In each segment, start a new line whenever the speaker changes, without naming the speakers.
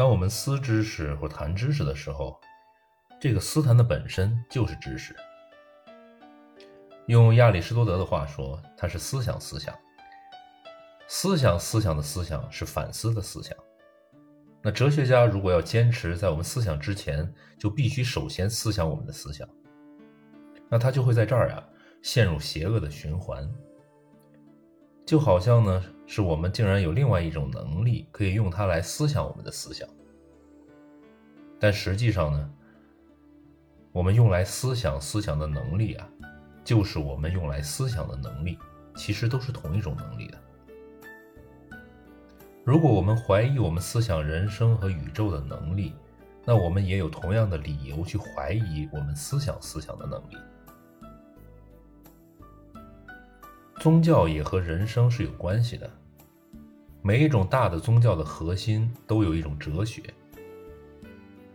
当我们思知识或谈知识的时候，这个思谈的本身就是知识。用亚里士多德的话说，它是思想思想。思想思想的思想是反思的思想。那哲学家如果要坚持在我们思想之前，就必须首先思想我们的思想。那他就会在这儿呀陷入邪恶的循环。就好像呢，是我们竟然有另外一种能力，可以用它来思想我们的思想。但实际上呢，我们用来思想思想的能力啊，就是我们用来思想的能力，其实都是同一种能力的。如果我们怀疑我们思想人生和宇宙的能力，那我们也有同样的理由去怀疑我们思想思想的能力。宗教也和人生是有关系的。每一种大的宗教的核心都有一种哲学。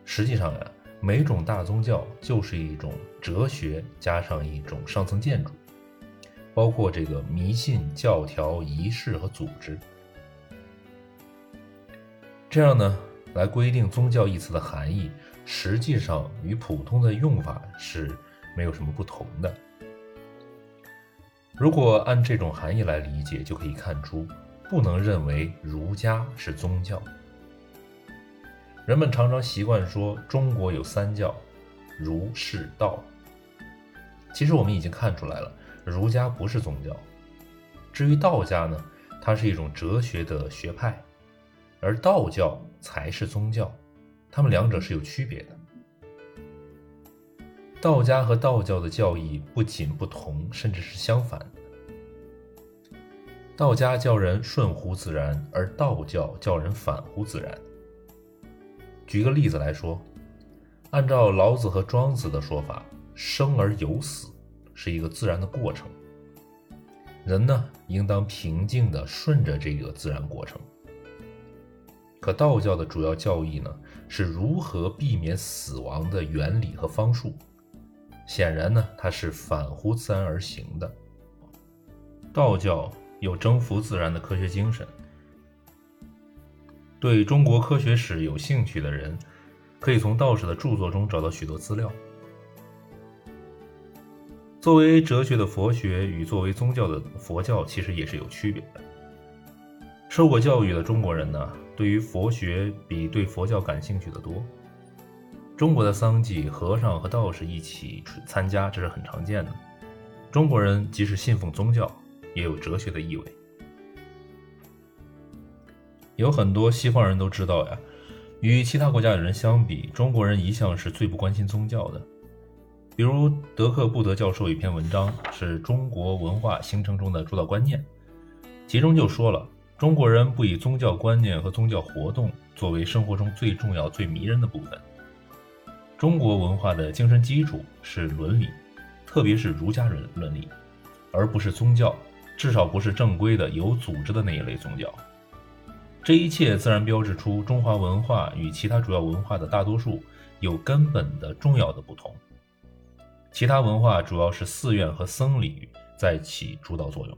实际上呀，每种大宗教就是一种哲学加上一种上层建筑，包括这个迷信、教条、仪式和组织。这样呢，来规定宗教一词的含义，实际上与普通的用法是没有什么不同的。如果按这种含义来理解，就可以看出，不能认为儒家是宗教。人们常常习惯说中国有三教，儒、释、道。其实我们已经看出来了，儒家不是宗教。至于道家呢，它是一种哲学的学派，而道教才是宗教，它们两者是有区别的。道家和道教的教义不仅不同，甚至是相反。道家教人顺乎自然，而道教教人反乎自然。举个例子来说，按照老子和庄子的说法，生而有死是一个自然的过程，人呢应当平静地顺着这个自然过程。可道教的主要教义呢，是如何避免死亡的原理和方术。显然呢，它是反乎自然而行的。道教有征服自然的科学精神。对中国科学史有兴趣的人，可以从道士的著作中找到许多资料。作为哲学的佛学与作为宗教的佛教其实也是有区别的。受过教育的中国人呢，对于佛学比对佛教感兴趣的多。中国的丧祭，和尚和道士一起参加，这是很常见的。中国人即使信奉宗教，也有哲学的意味。有很多西方人都知道呀，与其他国家的人相比，中国人一向是最不关心宗教的。比如德克布德教授一篇文章，是中国文化形成中的主导观念，其中就说了，中国人不以宗教观念和宗教活动作为生活中最重要、最迷人的部分。中国文化的精神基础是伦理，特别是儒家伦伦理，而不是宗教，至少不是正规的有组织的那一类宗教。这一切自然标志出中华文化与其他主要文化的大多数有根本的重要的不同。其他文化主要是寺院和僧侣在起主导作用。